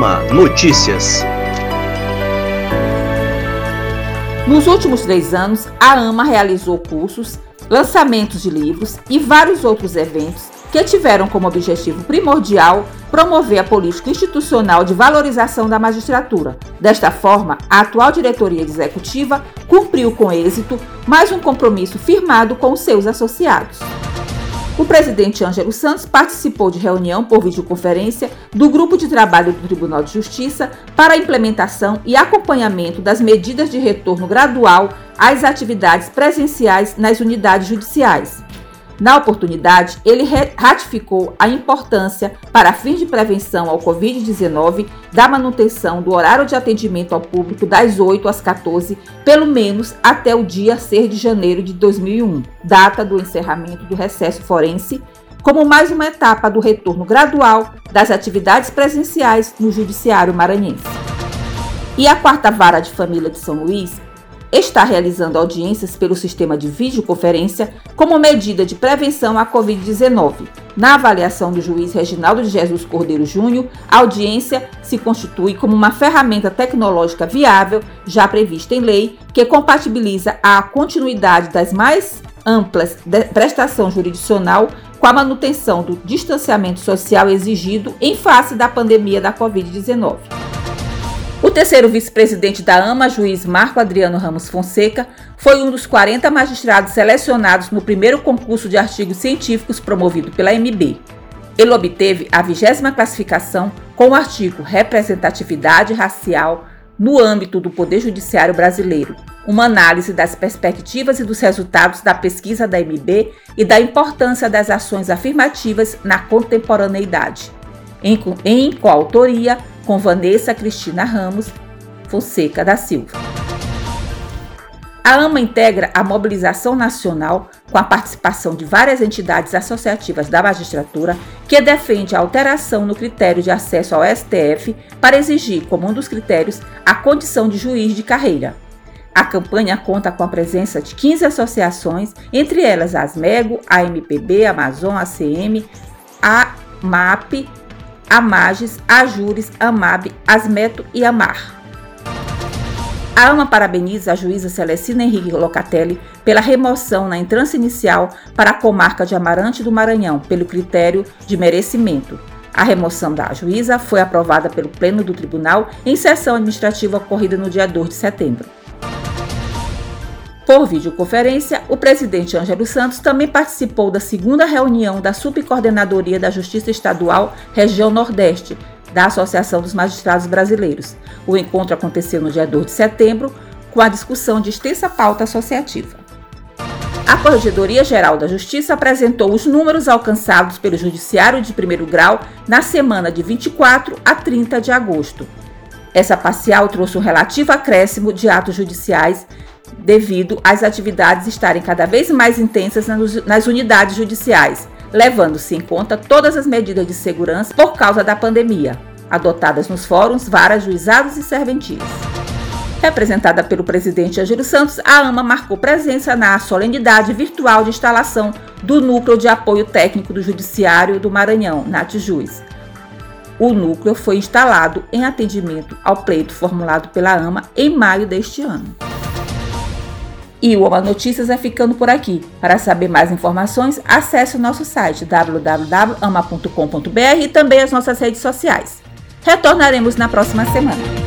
AMA Notícias. Nos últimos três anos, a AMA realizou cursos, lançamentos de livros e vários outros eventos que tiveram como objetivo primordial promover a política institucional de valorização da magistratura. Desta forma, a atual diretoria executiva cumpriu com êxito mais um compromisso firmado com seus associados. O presidente Ângelo Santos participou de reunião por videoconferência do Grupo de Trabalho do Tribunal de Justiça para a implementação e acompanhamento das medidas de retorno gradual às atividades presenciais nas unidades judiciais. Na oportunidade, ele ratificou a importância, para fins de prevenção ao Covid-19, da manutenção do horário de atendimento ao público das 8 às 14, pelo menos até o dia 6 de janeiro de 2001, data do encerramento do recesso forense, como mais uma etapa do retorno gradual das atividades presenciais no Judiciário Maranhense. E a quarta vara de família de São Luís está realizando audiências pelo sistema de videoconferência como medida de prevenção à Covid-19. Na avaliação do juiz Reginaldo de Jesus Cordeiro Júnior, a audiência se constitui como uma ferramenta tecnológica viável, já prevista em lei, que compatibiliza a continuidade das mais amplas prestação jurisdicional com a manutenção do distanciamento social exigido em face da pandemia da Covid-19. O terceiro vice-presidente da AMA, juiz Marco Adriano Ramos Fonseca, foi um dos 40 magistrados selecionados no primeiro concurso de artigos científicos promovido pela MB. Ele obteve a vigésima classificação com o artigo Representatividade Racial no âmbito do Poder Judiciário Brasileiro, uma análise das perspectivas e dos resultados da pesquisa da MB e da importância das ações afirmativas na contemporaneidade. Em, em coautoria com Vanessa Cristina Ramos Fonseca da Silva. A AMA integra a mobilização nacional com a participação de várias entidades associativas da magistratura que defende a alteração no critério de acesso ao STF para exigir, como um dos critérios, a condição de juiz de carreira. A campanha conta com a presença de 15 associações, entre elas a ASMEGO, a MPB, a Amazon, a CM, a MAP, a Magis, a Júris, a MAB, Asmeto e a MAR. A AMA parabeniza a juíza Celestina Henrique Locatelli pela remoção na entrância inicial para a comarca de Amarante do Maranhão, pelo critério de merecimento. A remoção da juíza foi aprovada pelo Pleno do Tribunal em sessão administrativa ocorrida no dia 2 de setembro. Por videoconferência, o presidente Ângelo Santos também participou da segunda reunião da Subcoordenadoria da Justiça Estadual Região Nordeste, da Associação dos Magistrados Brasileiros. O encontro aconteceu no dia 2 de setembro, com a discussão de extensa pauta associativa. A Corregedoria Geral da Justiça apresentou os números alcançados pelo Judiciário de Primeiro Grau na semana de 24 a 30 de agosto. Essa parcial trouxe um relativo acréscimo de atos judiciais devido às atividades estarem cada vez mais intensas nas unidades judiciais, levando-se em conta todas as medidas de segurança por causa da pandemia, adotadas nos fóruns, varas, juizados e serventias. Representada pelo presidente Ângelo Santos, a AMA marcou presença na solenidade virtual de instalação do Núcleo de Apoio Técnico do Judiciário do Maranhão, NATJUIZ. O núcleo foi instalado em atendimento ao pleito formulado pela AMA em maio deste ano. E o Oma Notícias é ficando por aqui. Para saber mais informações, acesse o nosso site www.ama.com.br e também as nossas redes sociais. Retornaremos na próxima semana.